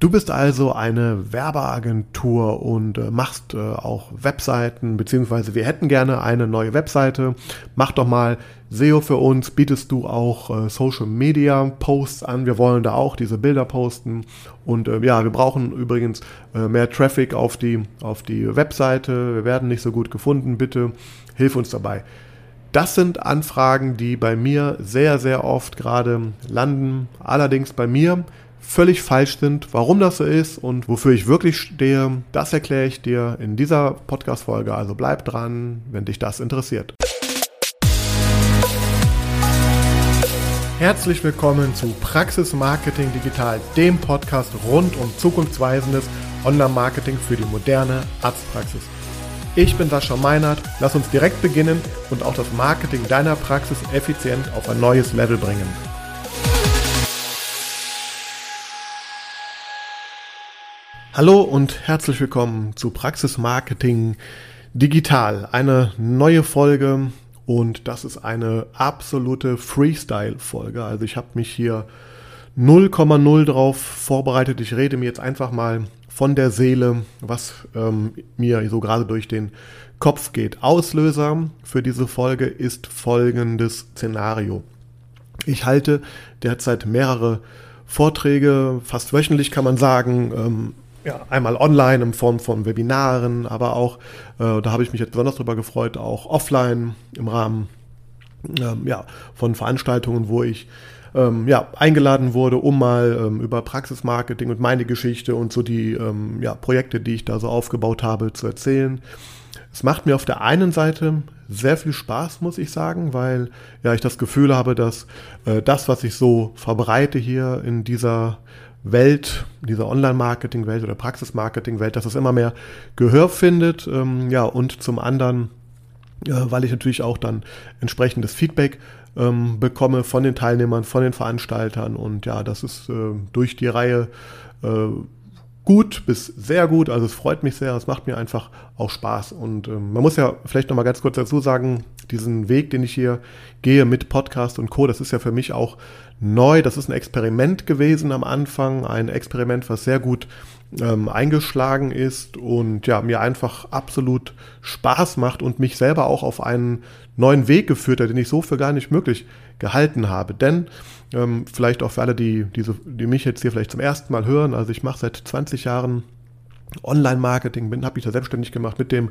Du bist also eine Werbeagentur und äh, machst äh, auch Webseiten, beziehungsweise wir hätten gerne eine neue Webseite. Mach doch mal SEO für uns. Bietest du auch äh, Social Media Posts an? Wir wollen da auch diese Bilder posten. Und ja, wir brauchen übrigens mehr Traffic auf die, auf die Webseite. Wir werden nicht so gut gefunden. Bitte hilf uns dabei. Das sind Anfragen, die bei mir sehr, sehr oft gerade landen. Allerdings bei mir völlig falsch sind. Warum das so ist und wofür ich wirklich stehe, das erkläre ich dir in dieser Podcast-Folge. Also bleib dran, wenn dich das interessiert. Herzlich willkommen zu Praxis Marketing Digital, dem Podcast rund um zukunftsweisendes Online-Marketing für die moderne Arztpraxis. Ich bin Sascha Meinert. Lass uns direkt beginnen und auch das Marketing deiner Praxis effizient auf ein neues Level bringen. Hallo und herzlich willkommen zu Praxis Marketing Digital. Eine neue Folge und das ist eine absolute Freestyle-Folge. Also ich habe mich hier 0,0 drauf vorbereitet. Ich rede mir jetzt einfach mal von der Seele, was ähm, mir so gerade durch den Kopf geht. Auslöser für diese Folge ist folgendes Szenario. Ich halte derzeit mehrere Vorträge, fast wöchentlich kann man sagen, ähm, ja, einmal online in Form von Webinaren, aber auch, äh, da habe ich mich jetzt besonders darüber gefreut, auch offline im Rahmen ähm, ja, von Veranstaltungen, wo ich ähm, ja, eingeladen wurde, um mal ähm, über Praxismarketing und meine Geschichte und so die ähm, ja, Projekte, die ich da so aufgebaut habe, zu erzählen. Es macht mir auf der einen Seite sehr viel Spaß, muss ich sagen, weil ja ich das Gefühl habe, dass äh, das, was ich so verbreite hier in dieser Welt, dieser Online-Marketing-Welt oder Praxis-Marketing-Welt, dass es immer mehr Gehör findet. Ähm, ja, und zum anderen, äh, weil ich natürlich auch dann entsprechendes Feedback ähm, bekomme von den Teilnehmern, von den Veranstaltern. Und ja, das ist äh, durch die Reihe äh, gut bis sehr gut. Also es freut mich sehr, es macht mir einfach auch Spaß. Und ähm, man muss ja vielleicht nochmal ganz kurz dazu sagen, diesen Weg, den ich hier gehe mit Podcast und Co., das ist ja für mich auch neu. Das ist ein Experiment gewesen am Anfang, ein Experiment, was sehr gut ähm, eingeschlagen ist und ja, mir einfach absolut Spaß macht und mich selber auch auf einen neuen Weg geführt hat, den ich so für gar nicht möglich gehalten habe. Denn ähm, vielleicht auch für alle, die, die, so, die mich jetzt hier vielleicht zum ersten Mal hören, also ich mache seit 20 Jahren Online-Marketing, habe mich da selbstständig gemacht mit dem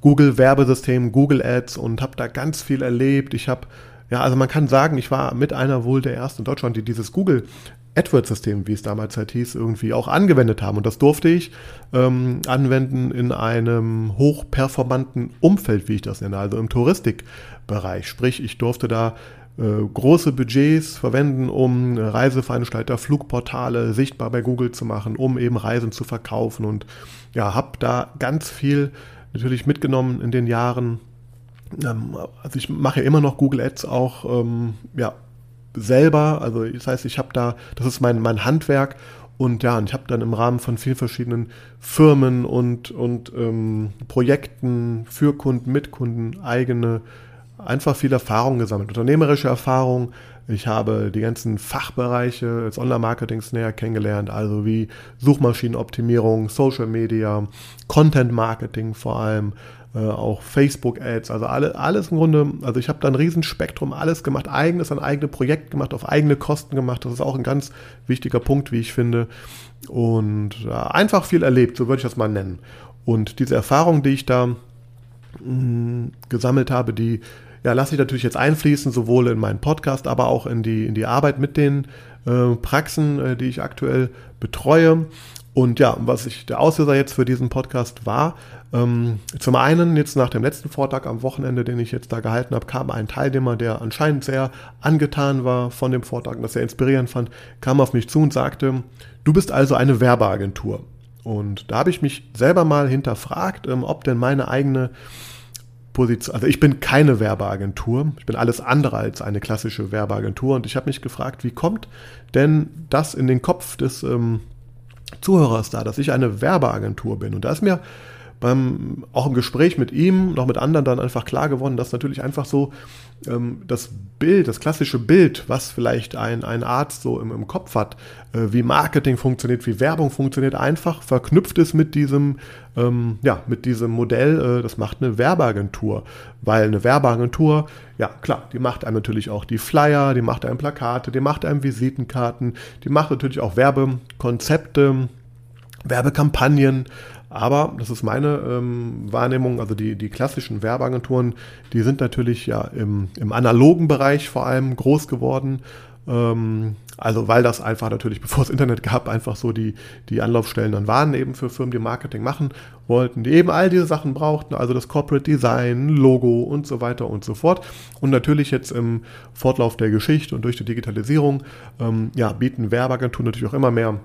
Google-Werbesystem, Google Ads und habe da ganz viel erlebt. Ich habe ja, also man kann sagen, ich war mit einer wohl der ersten in Deutschland, die dieses Google AdWords-System, wie es damals halt hieß, irgendwie auch angewendet haben. Und das durfte ich ähm, anwenden in einem hochperformanten Umfeld, wie ich das nenne, also im Touristikbereich. Sprich, ich durfte da große Budgets verwenden, um Reiseveranstalter, Flugportale sichtbar bei Google zu machen, um eben Reisen zu verkaufen. Und ja, habe da ganz viel natürlich mitgenommen in den Jahren ähm, also ich mache immer noch Google Ads auch ähm, ja, selber. Also das heißt, ich habe da, das ist mein, mein Handwerk und ja, und ich habe dann im Rahmen von vielen verschiedenen Firmen und, und ähm, Projekten für Kunden, mit Kunden eigene, einfach viel Erfahrung gesammelt. Unternehmerische Erfahrung. Ich habe die ganzen Fachbereiche des Online-Marketings näher kennengelernt, also wie Suchmaschinenoptimierung, Social Media, Content Marketing vor allem, äh, auch Facebook-Ads, also alle, alles im Grunde, also ich habe da ein Riesenspektrum, alles gemacht, eigenes, ein eigenes Projekt gemacht, auf eigene Kosten gemacht. Das ist auch ein ganz wichtiger Punkt, wie ich finde. Und äh, einfach viel erlebt, so würde ich das mal nennen. Und diese Erfahrung, die ich da mh, mm, gesammelt habe, die ja, lasse ich natürlich jetzt einfließen, sowohl in meinen Podcast, aber auch in die, in die Arbeit mit den äh, Praxen, äh, die ich aktuell betreue. Und ja, was ich der Auslöser jetzt für diesen Podcast war, ähm, zum einen jetzt nach dem letzten Vortrag am Wochenende, den ich jetzt da gehalten habe, kam ein Teilnehmer, der anscheinend sehr angetan war von dem Vortrag und das sehr inspirierend fand, kam auf mich zu und sagte, du bist also eine Werbeagentur. Und da habe ich mich selber mal hinterfragt, ähm, ob denn meine eigene Position, also ich bin keine Werbeagentur, ich bin alles andere als eine klassische Werbeagentur und ich habe mich gefragt, wie kommt denn das in den Kopf des ähm, Zuhörers da, dass ich eine Werbeagentur bin. Und da ist mir beim, auch im Gespräch mit ihm, noch mit anderen dann einfach klar geworden, dass natürlich einfach so ähm, das Bild, das klassische Bild, was vielleicht ein, ein Arzt so im, im Kopf hat, äh, wie Marketing funktioniert, wie Werbung funktioniert, einfach verknüpft ist mit diesem, ähm, ja, mit diesem Modell, äh, das macht eine Werbeagentur. Weil eine Werbeagentur, ja klar, die macht einem natürlich auch die Flyer, die macht einem Plakate, die macht einem Visitenkarten, die macht natürlich auch Werbekonzepte, Werbekampagnen, aber das ist meine ähm, Wahrnehmung, also die, die klassischen Werbeagenturen, die sind natürlich ja im, im analogen Bereich vor allem groß geworden. Ähm, also weil das einfach natürlich, bevor es Internet gab, einfach so die, die Anlaufstellen dann waren eben für Firmen, die Marketing machen wollten, die eben all diese Sachen brauchten, also das Corporate Design, Logo und so weiter und so fort. Und natürlich jetzt im Fortlauf der Geschichte und durch die Digitalisierung ähm, ja, bieten Werbeagenturen natürlich auch immer mehr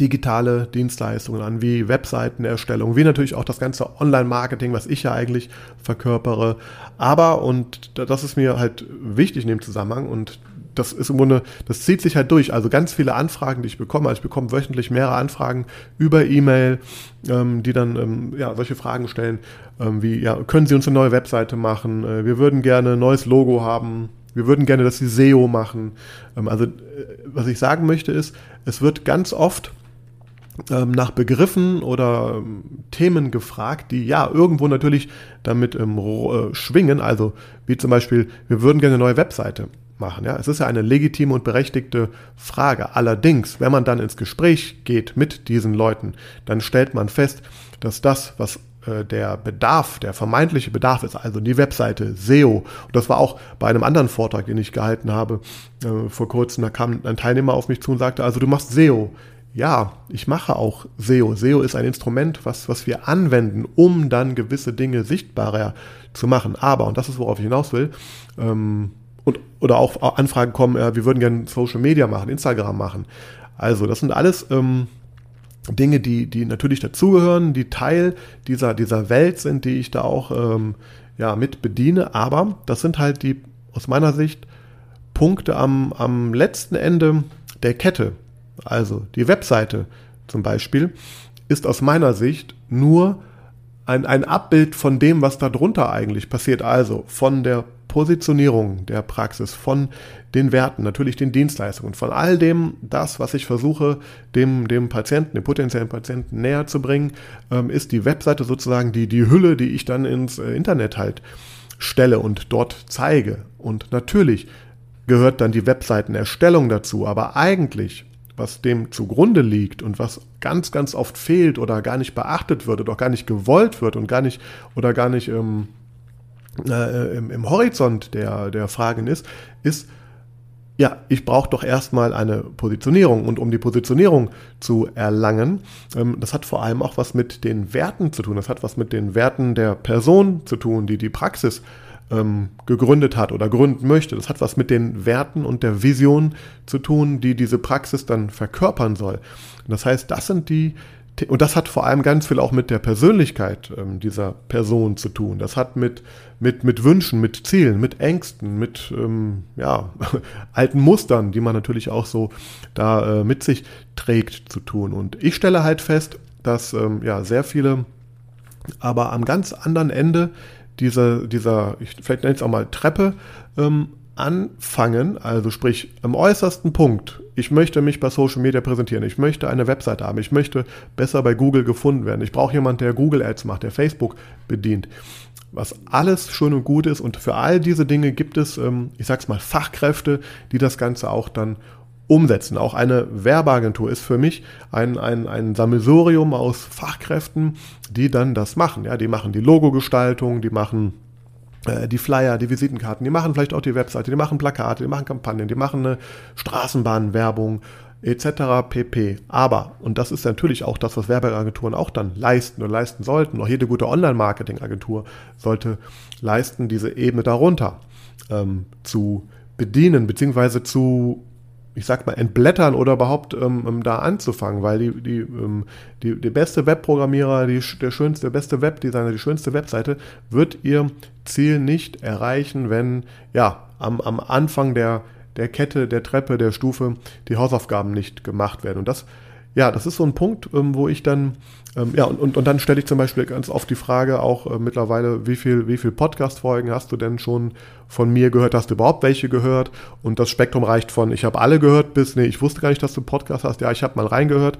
digitale Dienstleistungen an, wie Webseitenerstellung, wie natürlich auch das ganze Online-Marketing, was ich ja eigentlich verkörpere. Aber, und das ist mir halt wichtig in dem Zusammenhang und das ist im Grunde, das zieht sich halt durch. Also ganz viele Anfragen, die ich bekomme. Also ich bekomme wöchentlich mehrere Anfragen über E-Mail, ähm, die dann ähm, ja, solche Fragen stellen, ähm, wie, ja, können Sie uns eine neue Webseite machen? Äh, wir würden gerne ein neues Logo haben wir würden gerne, dass sie SEO machen. Ähm, also, äh, was ich sagen möchte ist, es wird ganz oft nach Begriffen oder ähm, Themen gefragt, die ja irgendwo natürlich damit äh, schwingen. Also, wie zum Beispiel, wir würden gerne eine neue Webseite machen. Ja, es ist ja eine legitime und berechtigte Frage. Allerdings, wenn man dann ins Gespräch geht mit diesen Leuten, dann stellt man fest, dass das, was äh, der Bedarf, der vermeintliche Bedarf ist, also die Webseite SEO. Und das war auch bei einem anderen Vortrag, den ich gehalten habe äh, vor kurzem. Da kam ein Teilnehmer auf mich zu und sagte, also du machst SEO. Ja, ich mache auch SEO. SEO ist ein Instrument, was, was wir anwenden, um dann gewisse Dinge sichtbarer zu machen. Aber, und das ist, worauf ich hinaus will, ähm, und, oder auch Anfragen kommen, äh, wir würden gerne Social Media machen, Instagram machen. Also, das sind alles ähm, Dinge, die, die natürlich dazugehören, die Teil dieser, dieser Welt sind, die ich da auch ähm, ja, mit bediene. Aber das sind halt die, aus meiner Sicht, Punkte am, am letzten Ende der Kette. Also die Webseite zum Beispiel ist aus meiner Sicht nur ein, ein Abbild von dem, was da drunter eigentlich passiert. Also von der Positionierung der Praxis, von den Werten, natürlich den Dienstleistungen, von all dem, das, was ich versuche, dem, dem Patienten, dem potenziellen Patienten näher zu bringen, ähm, ist die Webseite sozusagen die, die Hülle, die ich dann ins äh, Internet halt stelle und dort zeige. Und natürlich gehört dann die Webseitenerstellung dazu, aber eigentlich was dem zugrunde liegt und was ganz, ganz oft fehlt oder gar nicht beachtet wird oder auch gar nicht gewollt wird und gar nicht oder gar nicht ähm, äh, im, im, Horizont der, der Fragen ist, ist, ja, ich brauche doch erstmal eine Positionierung. Und um die Positionierung zu erlangen, ähm, das hat vor allem auch was mit den Werten zu tun. Das hat was mit den Werten der Person zu tun, die die Praxis ähm, gegründet hat oder gründen möchte. Das hat was mit den Werten und der Vision zu tun, die diese Praxis dann verkörpern soll. Und das heißt, das sind die und das hat vor allem ganz viel auch mit der Persönlichkeit ähm, dieser Person zu tun. Das hat mit, mit, mit Wünschen, mit Zielen, mit Ängsten, mit ähm, ja, alten Mustern, die man natürlich auch so da äh, mit sich trägt, zu tun. Und ich stelle halt fest, dass ähm, ja, sehr viele aber am ganz anderen Ende dieser, dieser ich vielleicht nenne es auch mal Treppe, ähm, anfangen, also sprich am äußersten Punkt, ich möchte mich bei Social Media präsentieren, ich möchte eine Webseite haben, ich möchte besser bei Google gefunden werden, ich brauche jemanden, der Google Ads macht, der Facebook bedient, was alles schön und gut ist und für all diese Dinge gibt es, ähm, ich sag's mal, Fachkräfte, die das Ganze auch dann umsetzen. Auch eine Werbeagentur ist für mich ein, ein, ein Sammelsurium aus Fachkräften, die dann das machen. Ja, die machen die Logogestaltung, die machen äh, die Flyer, die Visitenkarten, die machen vielleicht auch die Webseite, die machen Plakate, die machen Kampagnen, die machen eine Straßenbahnwerbung etc. pp. Aber, und das ist natürlich auch das, was Werbeagenturen auch dann leisten und leisten sollten, auch jede gute Online-Marketing-Agentur sollte leisten, diese Ebene darunter ähm, zu bedienen, beziehungsweise zu ich sag mal, entblättern oder überhaupt ähm, ähm, da anzufangen, weil die, die, ähm, die, die beste Webprogrammierer, die, der schönste, der beste Webdesigner, die schönste Webseite wird ihr Ziel nicht erreichen, wenn ja am, am Anfang der, der Kette, der Treppe, der Stufe die Hausaufgaben nicht gemacht werden. Und das ja, das ist so ein Punkt, ähm, wo ich dann, ähm, ja, und, und, und dann stelle ich zum Beispiel ganz oft die Frage auch äh, mittlerweile, wie viel, wie viel Podcast-Folgen hast du denn schon von mir gehört? Hast du überhaupt welche gehört? Und das Spektrum reicht von, ich habe alle gehört, bis, nee, ich wusste gar nicht, dass du einen Podcast hast. Ja, ich habe mal reingehört.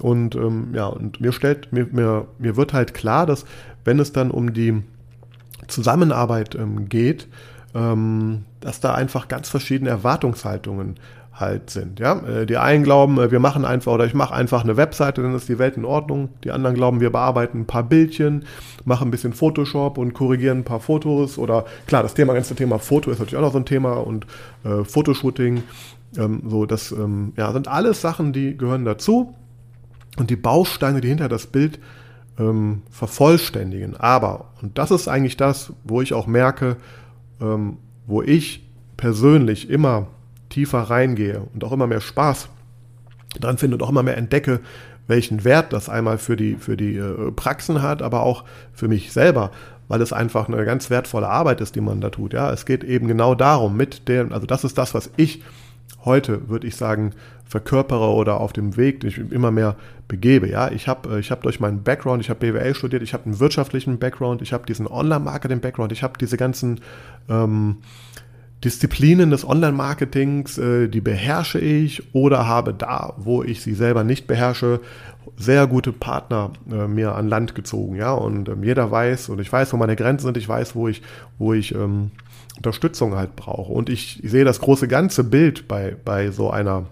Und ähm, ja, und mir stellt, mir, mir, mir wird halt klar, dass wenn es dann um die Zusammenarbeit ähm, geht, ähm, dass da einfach ganz verschiedene Erwartungshaltungen halt sind. Ja? Äh, die einen glauben, äh, wir machen einfach oder ich mache einfach eine Webseite, dann ist die Welt in Ordnung. Die anderen glauben, wir bearbeiten ein paar Bildchen, machen ein bisschen Photoshop und korrigieren ein paar Fotos. Oder klar, das Thema, ganze Thema Foto ist natürlich auch noch so ein Thema und äh, Fotoshooting. Ähm, so, das ähm, ja, sind alles Sachen, die gehören dazu. Und die Bausteine, die hinter das Bild ähm, vervollständigen. Aber, und das ist eigentlich das, wo ich auch merke, ähm, wo ich persönlich immer tiefer reingehe und auch immer mehr Spaß dran finde und auch immer mehr entdecke, welchen Wert das einmal für die, für die äh, Praxen hat, aber auch für mich selber, weil es einfach eine ganz wertvolle Arbeit ist, die man da tut. Ja, es geht eben genau darum, mit dem, also das ist das, was ich heute, würde ich sagen, verkörpere oder auf dem Weg, den ich immer mehr begebe. Ja, ich habe äh, ich hab durch meinen Background, ich habe BWL studiert, ich habe einen wirtschaftlichen Background, ich habe diesen Online-Marketing-Background, ich habe diese ganzen ähm, Disziplinen des Online-Marketings, äh, die beherrsche ich oder habe da, wo ich sie selber nicht beherrsche, sehr gute Partner äh, mir an Land gezogen, ja. Und ähm, jeder weiß und ich weiß, wo meine Grenzen sind, ich weiß, wo ich, wo ich ähm, Unterstützung halt brauche. Und ich, ich sehe das große ganze Bild bei, bei so einer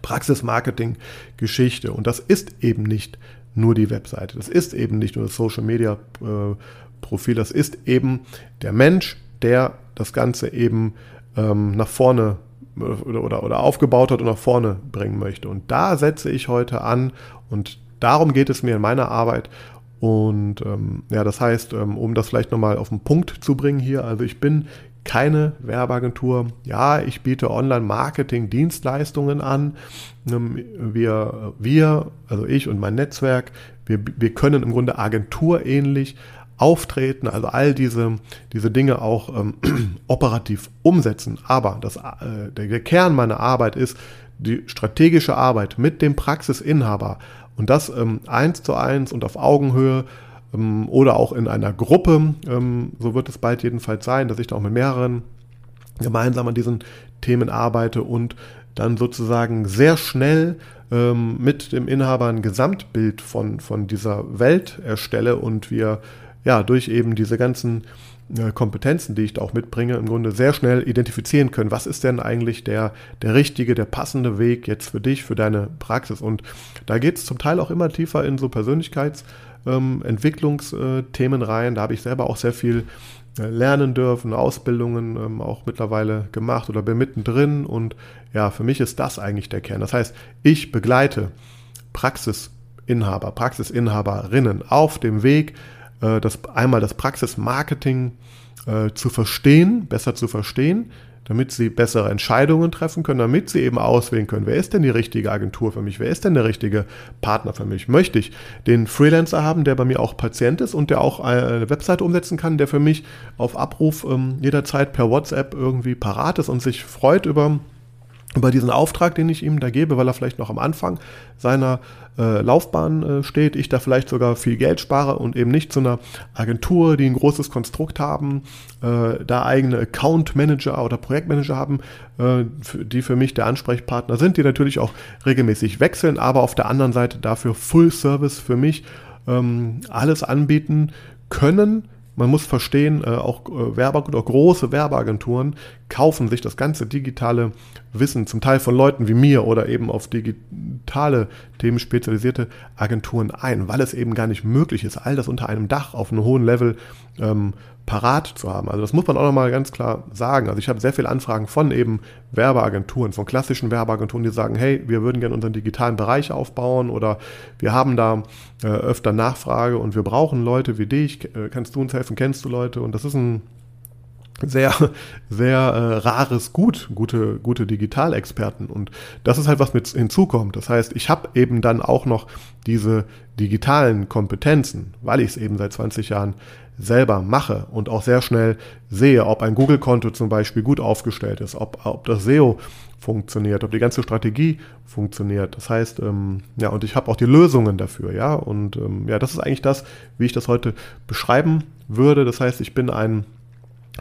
Praxis-Marketing-Geschichte. Und das ist eben nicht nur die Webseite, das ist eben nicht nur das Social-Media-Profil, äh, das ist eben der Mensch, der das Ganze eben ähm, nach vorne oder, oder, oder aufgebaut hat und nach vorne bringen möchte. Und da setze ich heute an und darum geht es mir in meiner Arbeit. Und ähm, ja, das heißt, ähm, um das vielleicht nochmal auf den Punkt zu bringen hier, also ich bin keine Werbeagentur. Ja, ich biete Online-Marketing-Dienstleistungen an. Ähm, wir, wir, also ich und mein Netzwerk, wir, wir können im Grunde agenturähnlich auftreten, also all diese, diese Dinge auch ähm, operativ umsetzen. Aber das, äh, der Kern meiner Arbeit ist die strategische Arbeit mit dem Praxisinhaber und das ähm, eins zu eins und auf Augenhöhe ähm, oder auch in einer Gruppe, ähm, so wird es bald jedenfalls sein, dass ich da auch mit mehreren gemeinsam an diesen Themen arbeite und dann sozusagen sehr schnell ähm, mit dem Inhaber ein Gesamtbild von, von dieser Welt erstelle und wir ja, durch eben diese ganzen äh, Kompetenzen, die ich da auch mitbringe, im Grunde sehr schnell identifizieren können. Was ist denn eigentlich der, der richtige, der passende Weg jetzt für dich, für deine Praxis? Und da geht es zum Teil auch immer tiefer in so Persönlichkeitsentwicklungsthemen ähm, rein. Da habe ich selber auch sehr viel äh, lernen dürfen, Ausbildungen ähm, auch mittlerweile gemacht oder bin mittendrin. Und ja, für mich ist das eigentlich der Kern. Das heißt, ich begleite Praxisinhaber, Praxisinhaberinnen auf dem Weg, äh, das, einmal das Praxismarketing äh, zu verstehen, besser zu verstehen, damit sie bessere Entscheidungen treffen können, damit sie eben auswählen können, wer ist denn die richtige Agentur für mich, wer ist denn der richtige Partner für mich. Möchte ich den Freelancer haben, der bei mir auch Patient ist und der auch eine Webseite umsetzen kann, der für mich auf Abruf ähm, jederzeit per WhatsApp irgendwie parat ist und sich freut über über diesen Auftrag, den ich ihm da gebe, weil er vielleicht noch am Anfang seiner äh, Laufbahn äh, steht, ich da vielleicht sogar viel Geld spare und eben nicht zu einer Agentur, die ein großes Konstrukt haben, äh, da eigene Account Manager oder Projektmanager haben, äh, die für mich der Ansprechpartner sind, die natürlich auch regelmäßig wechseln, aber auf der anderen Seite dafür Full Service für mich ähm, alles anbieten können, man muss verstehen, äh, auch äh, Werbe oder große Werbeagenturen kaufen sich das ganze digitale Wissen, zum Teil von Leuten wie mir oder eben auf digitale Themen spezialisierte Agenturen ein, weil es eben gar nicht möglich ist, all das unter einem Dach auf einem hohen Level ähm, parat zu haben. Also das muss man auch nochmal ganz klar sagen. Also ich habe sehr viele Anfragen von eben Werbeagenturen, von klassischen Werbeagenturen, die sagen, hey, wir würden gerne unseren digitalen Bereich aufbauen oder wir haben da äh, öfter Nachfrage und wir brauchen Leute wie dich, äh, kannst du uns helfen, kennst du Leute? Und das ist ein sehr, sehr äh, rares Gut, gute, gute Digitalexperten. Und das ist halt, was mit hinzukommt. Das heißt, ich habe eben dann auch noch diese digitalen Kompetenzen, weil ich es eben seit 20 Jahren selber mache und auch sehr schnell sehe, ob ein Google-Konto zum Beispiel gut aufgestellt ist, ob, ob das SEO funktioniert, ob die ganze Strategie funktioniert. Das heißt, ähm, ja, und ich habe auch die Lösungen dafür, ja. Und ähm, ja, das ist eigentlich das, wie ich das heute beschreiben würde. Das heißt, ich bin ein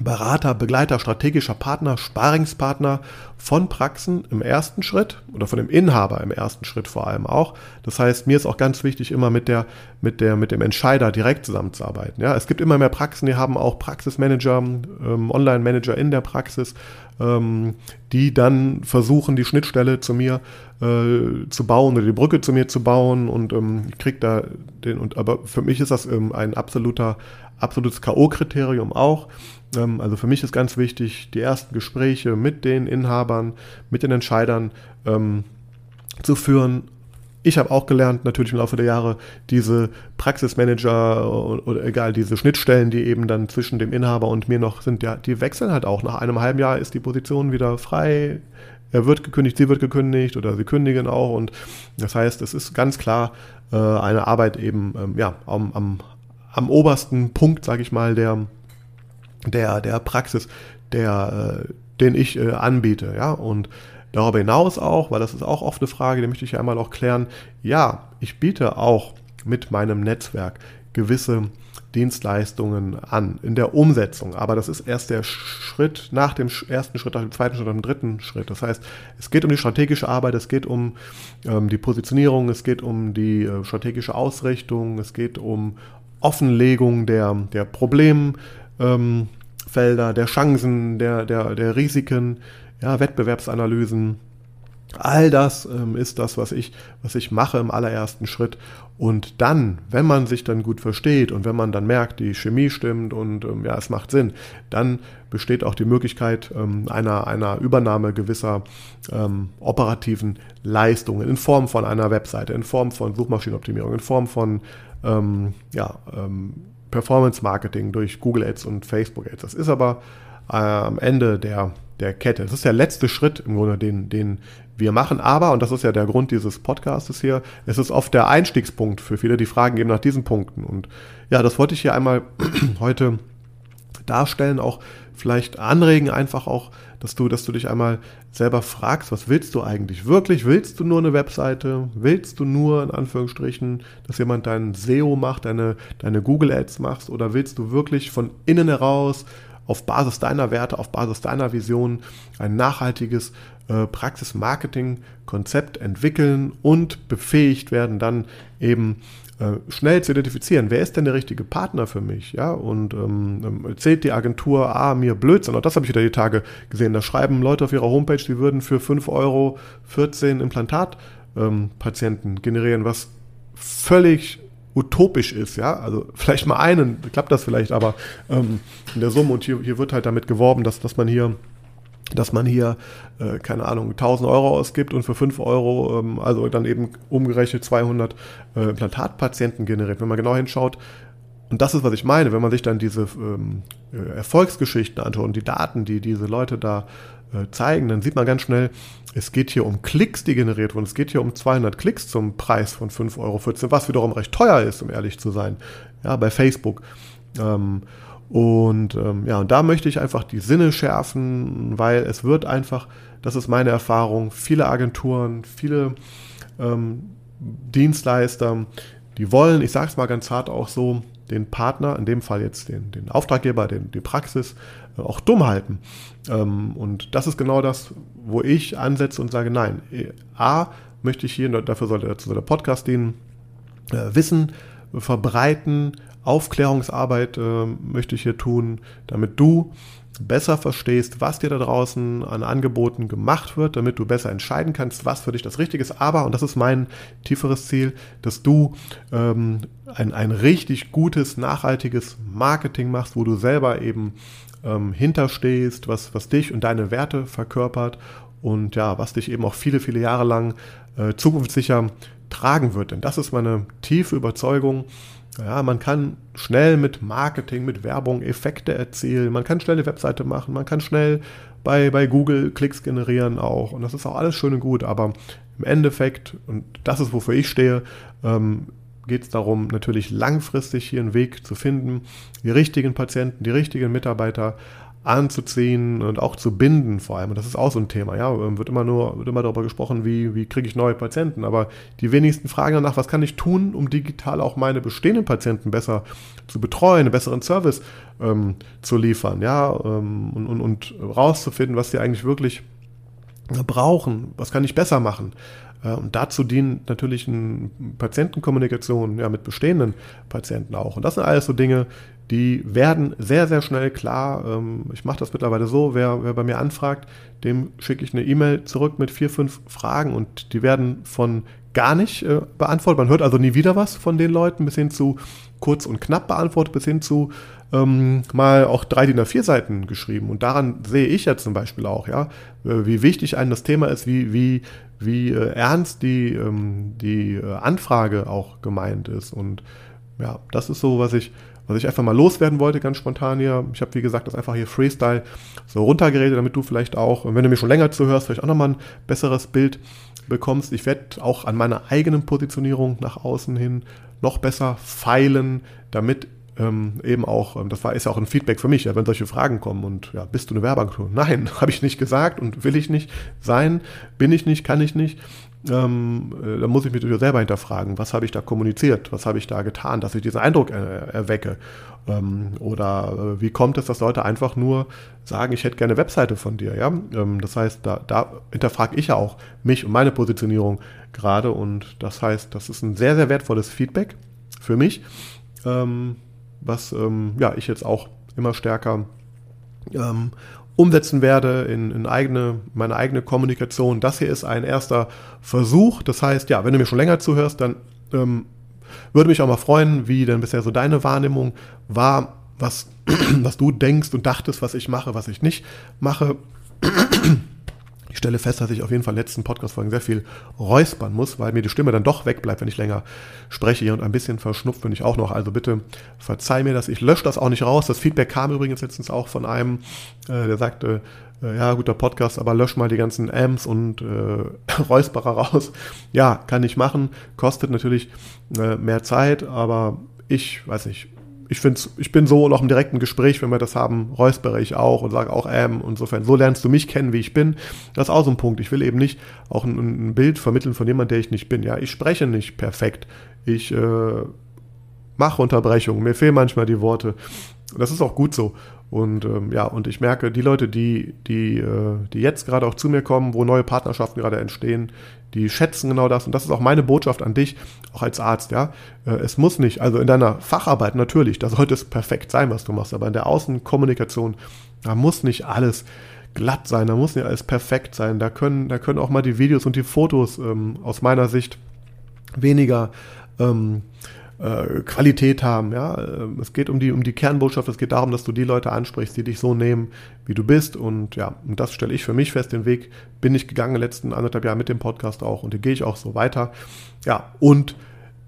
Berater, Begleiter, strategischer Partner, Sparingspartner von Praxen im ersten Schritt oder von dem Inhaber im ersten Schritt vor allem auch. Das heißt, mir ist auch ganz wichtig, immer mit der, mit der, mit dem Entscheider direkt zusammenzuarbeiten. Ja, es gibt immer mehr Praxen, die haben auch Praxismanager, ähm, Online-Manager in der Praxis, ähm, die dann versuchen, die Schnittstelle zu mir äh, zu bauen oder die Brücke zu mir zu bauen und ähm, ich krieg da den und aber für mich ist das ähm, ein absoluter absolutes K.O.-Kriterium auch. Ähm, also für mich ist ganz wichtig, die ersten Gespräche mit den Inhabern, mit den Entscheidern ähm, zu führen. Ich habe auch gelernt, natürlich im Laufe der Jahre, diese Praxismanager oder, egal, diese Schnittstellen, die eben dann zwischen dem Inhaber und mir noch sind, ja, die wechseln halt auch. Nach einem halben Jahr ist die Position wieder frei. Er wird gekündigt, sie wird gekündigt oder sie kündigen auch. Und das heißt, es ist ganz klar äh, eine Arbeit eben ähm, ja, am, am, am obersten Punkt, sage ich mal, der, der, der Praxis, der, äh, den ich äh, anbiete. Ja? Und darüber hinaus auch, weil das ist auch oft eine Frage, die möchte ich ja einmal auch klären, ja, ich biete auch mit meinem Netzwerk gewisse Dienstleistungen an in der Umsetzung. Aber das ist erst der Schritt nach dem ersten Schritt, nach dem zweiten Schritt, nach dem dritten Schritt. Das heißt, es geht um die strategische Arbeit, es geht um ähm, die Positionierung, es geht um die äh, strategische Ausrichtung, es geht um Offenlegung der, der Problem, ähm, der Chancen, der, der, der Risiken, ja, Wettbewerbsanalysen. All das ähm, ist das, was ich, was ich mache im allerersten Schritt. Und dann, wenn man sich dann gut versteht und wenn man dann merkt, die Chemie stimmt und ähm, ja, es macht Sinn, dann besteht auch die Möglichkeit ähm, einer, einer Übernahme gewisser ähm, operativen Leistungen in Form von einer Webseite, in Form von Suchmaschinenoptimierung, in Form von ähm, ja, ähm, Performance Marketing durch Google Ads und Facebook Ads. Das ist aber äh, am Ende der, der Kette. Das ist der letzte Schritt im Grunde, den, den wir machen. Aber, und das ist ja der Grund dieses Podcastes hier, es ist oft der Einstiegspunkt für viele, die fragen eben nach diesen Punkten. Und ja, das wollte ich hier einmal heute darstellen, auch vielleicht anregen, einfach auch, dass du, dass du dich einmal selber fragst, was willst du eigentlich wirklich? Willst du nur eine Webseite? Willst du nur, in Anführungsstrichen, dass jemand dein SEO macht, deine, deine Google Ads machst? Oder willst du wirklich von innen heraus auf Basis deiner Werte, auf Basis deiner Vision ein nachhaltiges äh, Praxis-Marketing-Konzept entwickeln und befähigt werden, dann eben schnell zu identifizieren, wer ist denn der richtige Partner für mich, ja, und ähm, erzählt die Agentur, ah, mir Blödsinn, auch das habe ich wieder die Tage gesehen, da schreiben Leute auf ihrer Homepage, die würden für 5 Euro 14 Implantatpatienten ähm, generieren, was völlig utopisch ist, ja, also vielleicht mal einen, klappt das vielleicht, aber ähm, in der Summe. Und hier, hier wird halt damit geworben, dass, dass man hier dass man hier, äh, keine Ahnung, 1000 Euro ausgibt und für 5 Euro, ähm, also dann eben umgerechnet 200 äh, Implantatpatienten generiert. Wenn man genau hinschaut, und das ist, was ich meine, wenn man sich dann diese ähm, äh, Erfolgsgeschichten anschaut und die Daten, die diese Leute da äh, zeigen, dann sieht man ganz schnell, es geht hier um Klicks, die generiert wurden. Es geht hier um 200 Klicks zum Preis von 5,14 Euro, was wiederum recht teuer ist, um ehrlich zu sein, ja, bei Facebook. Ähm, und ähm, ja, und da möchte ich einfach die Sinne schärfen, weil es wird einfach, das ist meine Erfahrung, viele Agenturen, viele ähm, Dienstleister, die wollen, ich sage es mal ganz hart auch so, den Partner, in dem Fall jetzt den, den Auftraggeber, den, die Praxis, äh, auch dumm halten. Ähm, und das ist genau das, wo ich ansetze und sage, nein, A, möchte ich hier, dafür sollte, dazu der Podcast dienen, äh, Wissen verbreiten, Aufklärungsarbeit äh, möchte ich hier tun, damit du besser verstehst, was dir da draußen an Angeboten gemacht wird, damit du besser entscheiden kannst, was für dich das Richtige ist. Aber, und das ist mein tieferes Ziel, dass du ähm, ein, ein richtig gutes, nachhaltiges Marketing machst, wo du selber eben ähm, hinterstehst, was, was dich und deine Werte verkörpert und ja, was dich eben auch viele, viele Jahre lang äh, zukunftssicher tragen wird. Denn das ist meine tiefe Überzeugung. Ja, man kann schnell mit Marketing, mit Werbung Effekte erzielen. Man kann schnell eine Webseite machen. Man kann schnell bei, bei Google Klicks generieren auch. Und das ist auch alles schön und gut. Aber im Endeffekt, und das ist, wofür ich stehe, ähm, geht es darum, natürlich langfristig hier einen Weg zu finden, die richtigen Patienten, die richtigen Mitarbeiter anzuziehen und auch zu binden vor allem. Und das ist auch so ein Thema. Ja, ähm, wird immer nur wird immer darüber gesprochen, wie, wie kriege ich neue Patienten. Aber die wenigsten fragen danach, was kann ich tun, um digital auch meine bestehenden Patienten besser zu betreuen, einen besseren Service ähm, zu liefern, ja, ähm, und, und, und rauszufinden, was sie eigentlich wirklich brauchen, was kann ich besser machen. Und dazu dient natürlich eine Patientenkommunikation ja, mit bestehenden Patienten auch. Und das sind alles so Dinge, die werden sehr, sehr schnell klar. Ähm, ich mache das mittlerweile so, wer, wer bei mir anfragt, dem schicke ich eine E-Mail zurück mit vier, fünf Fragen und die werden von gar nicht äh, beantwortet. Man hört also nie wieder was von den Leuten, bis hin zu kurz und knapp beantwortet, bis hin zu ähm, mal auch drei DIN A4 Seiten geschrieben. Und daran sehe ich ja zum Beispiel auch, ja, äh, wie wichtig einem das Thema ist, wie, wie, wie äh, ernst die, ähm, die äh, Anfrage auch gemeint ist. Und ja, das ist so, was ich, was ich einfach mal loswerden wollte, ganz spontan hier. Ich habe, wie gesagt, das einfach hier Freestyle so runtergeredet, damit du vielleicht auch, wenn du mir schon länger zuhörst, vielleicht auch nochmal ein besseres Bild bekommst. Ich werde auch an meiner eigenen Positionierung nach außen hin noch besser feilen, damit ähm, eben auch, ähm, das war, ist ja auch ein Feedback für mich, ja, wenn solche Fragen kommen und ja, bist du eine Werbeagentur? Nein, habe ich nicht gesagt und will ich nicht sein, bin ich nicht, kann ich nicht. Ähm, äh, da muss ich mich natürlich selber hinterfragen, was habe ich da kommuniziert, was habe ich da getan, dass ich diesen Eindruck äh, erwecke. Ähm, oder äh, wie kommt es, dass Leute einfach nur sagen, ich hätte gerne eine Webseite von dir. Ja? Ähm, das heißt, da, da hinterfrage ich ja auch mich und meine Positionierung gerade. Und das heißt, das ist ein sehr, sehr wertvolles Feedback für mich. Ähm, was ähm, ja, ich jetzt auch immer stärker ähm, umsetzen werde in, in eigene, meine eigene Kommunikation. Das hier ist ein erster Versuch. Das heißt, ja, wenn du mir schon länger zuhörst, dann ähm, würde mich auch mal freuen, wie denn bisher so deine Wahrnehmung war, was, was du denkst und dachtest, was ich mache, was ich nicht mache. Ich stelle fest, dass ich auf jeden Fall in den letzten Podcast-Folgen sehr viel räuspern muss, weil mir die Stimme dann doch wegbleibt, wenn ich länger spreche und ein bisschen verschnupft bin ich auch noch. Also bitte verzeih mir das. Ich lösche das auch nicht raus. Das Feedback kam übrigens letztens auch von einem, äh, der sagte, äh, ja, guter Podcast, aber lösch mal die ganzen Amps und äh, Räusperer raus. Ja, kann ich machen. Kostet natürlich äh, mehr Zeit, aber ich weiß nicht, ich finde ich bin so noch im direkten Gespräch, wenn wir das haben, räuspere ich auch und sage auch ähm, insofern, so lernst du mich kennen, wie ich bin. Das ist auch so ein Punkt. Ich will eben nicht auch ein, ein Bild vermitteln von jemandem, der ich nicht bin. Ja, ich spreche nicht perfekt. Ich äh, mache Unterbrechungen, mir fehlen manchmal die Worte. Das ist auch gut so. Und ähm, ja, und ich merke, die Leute, die, die, äh, die jetzt gerade auch zu mir kommen, wo neue Partnerschaften gerade entstehen, die schätzen genau das. Und das ist auch meine Botschaft an dich, auch als Arzt, ja. Äh, es muss nicht, also in deiner Facharbeit natürlich, da sollte es perfekt sein, was du machst, aber in der Außenkommunikation, da muss nicht alles glatt sein, da muss nicht alles perfekt sein. Da können, da können auch mal die Videos und die Fotos ähm, aus meiner Sicht weniger ähm, äh, Qualität haben. Ja? Ähm, es geht um die, um die Kernbotschaft, es geht darum, dass du die Leute ansprichst, die dich so nehmen, wie du bist. Und ja, und das stelle ich für mich fest. Den Weg bin ich gegangen in den letzten anderthalb Jahren mit dem Podcast auch und den gehe ich auch so weiter. Ja, und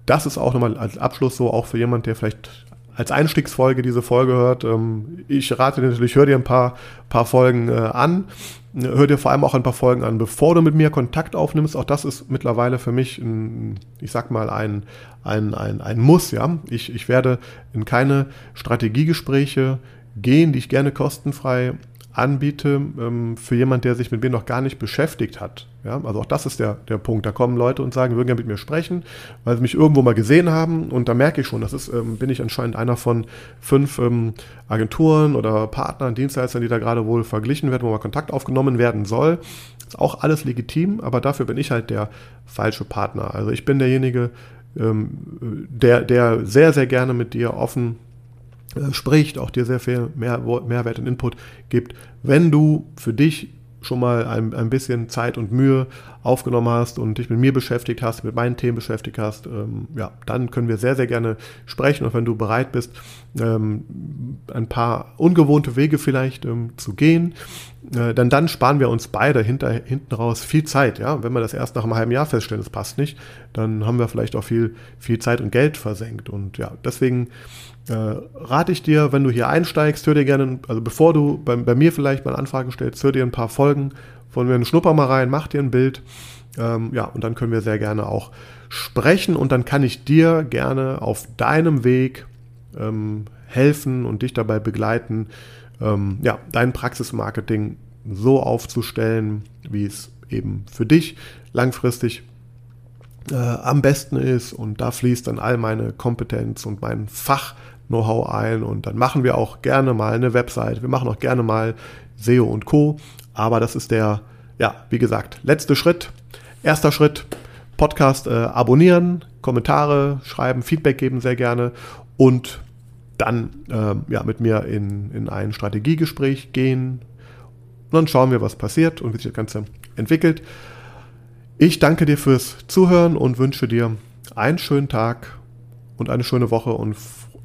das ist auch nochmal als Abschluss so, auch für jemand, der vielleicht als Einstiegsfolge diese Folge hört. Ähm, ich rate dir natürlich, hör dir ein paar, paar Folgen äh, an. Hör dir vor allem auch ein paar Folgen an, bevor du mit mir Kontakt aufnimmst. Auch das ist mittlerweile für mich, ein, ich sag mal, ein, ein, ein, ein Muss. Ja? Ich, ich werde in keine Strategiegespräche gehen, die ich gerne kostenfrei anbiete ähm, für jemand, der sich mit mir noch gar nicht beschäftigt hat. Ja, also auch das ist der, der Punkt. Da kommen Leute und sagen, würden gerne mit mir sprechen, weil sie mich irgendwo mal gesehen haben und da merke ich schon, das ist, ähm, bin ich anscheinend einer von fünf ähm, Agenturen oder Partnern, Dienstleistern, die da gerade wohl verglichen werden, wo mal Kontakt aufgenommen werden soll. Ist auch alles legitim, aber dafür bin ich halt der falsche Partner. Also ich bin derjenige, ähm, der, der sehr, sehr gerne mit dir offen äh, spricht, auch dir sehr viel mehr, Mehrwert und Input gibt, wenn du für dich schon mal ein, ein bisschen Zeit und Mühe aufgenommen hast und dich mit mir beschäftigt hast, mit meinen Themen beschäftigt hast, ähm, ja, dann können wir sehr, sehr gerne sprechen. Und wenn du bereit bist, ähm, ein paar ungewohnte Wege vielleicht ähm, zu gehen, äh, dann dann sparen wir uns beide hinter, hinten raus viel Zeit. Ja? Wenn wir das erst nach einem halben Jahr feststellen, es passt nicht, dann haben wir vielleicht auch viel, viel Zeit und Geld versenkt. Und ja, deswegen äh, rate ich dir, wenn du hier einsteigst, hör dir gerne, also bevor du bei, bei mir vielleicht mal eine Anfrage stellst, hör dir ein paar Folgen von mir einen Schnupper mal rein, mach dir ein Bild. Ähm, ja, und dann können wir sehr gerne auch sprechen und dann kann ich dir gerne auf deinem Weg ähm, helfen und dich dabei begleiten, ähm, ja, dein Praxismarketing so aufzustellen, wie es eben für dich langfristig äh, am besten ist. Und da fließt dann all meine Kompetenz und mein Fach-Know-how ein. Und dann machen wir auch gerne mal eine Website. Wir machen auch gerne mal SEO und Co. Aber das ist der, ja, wie gesagt, letzte Schritt. Erster Schritt, Podcast äh, abonnieren, Kommentare schreiben, Feedback geben sehr gerne und dann äh, ja, mit mir in, in ein Strategiegespräch gehen. Und dann schauen wir, was passiert und wie sich das Ganze entwickelt. Ich danke dir fürs Zuhören und wünsche dir einen schönen Tag und eine schöne Woche und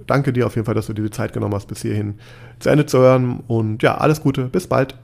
danke dir auf jeden Fall, dass du dir die Zeit genommen hast, bis hierhin zu Ende zu hören. Und ja, alles Gute, bis bald.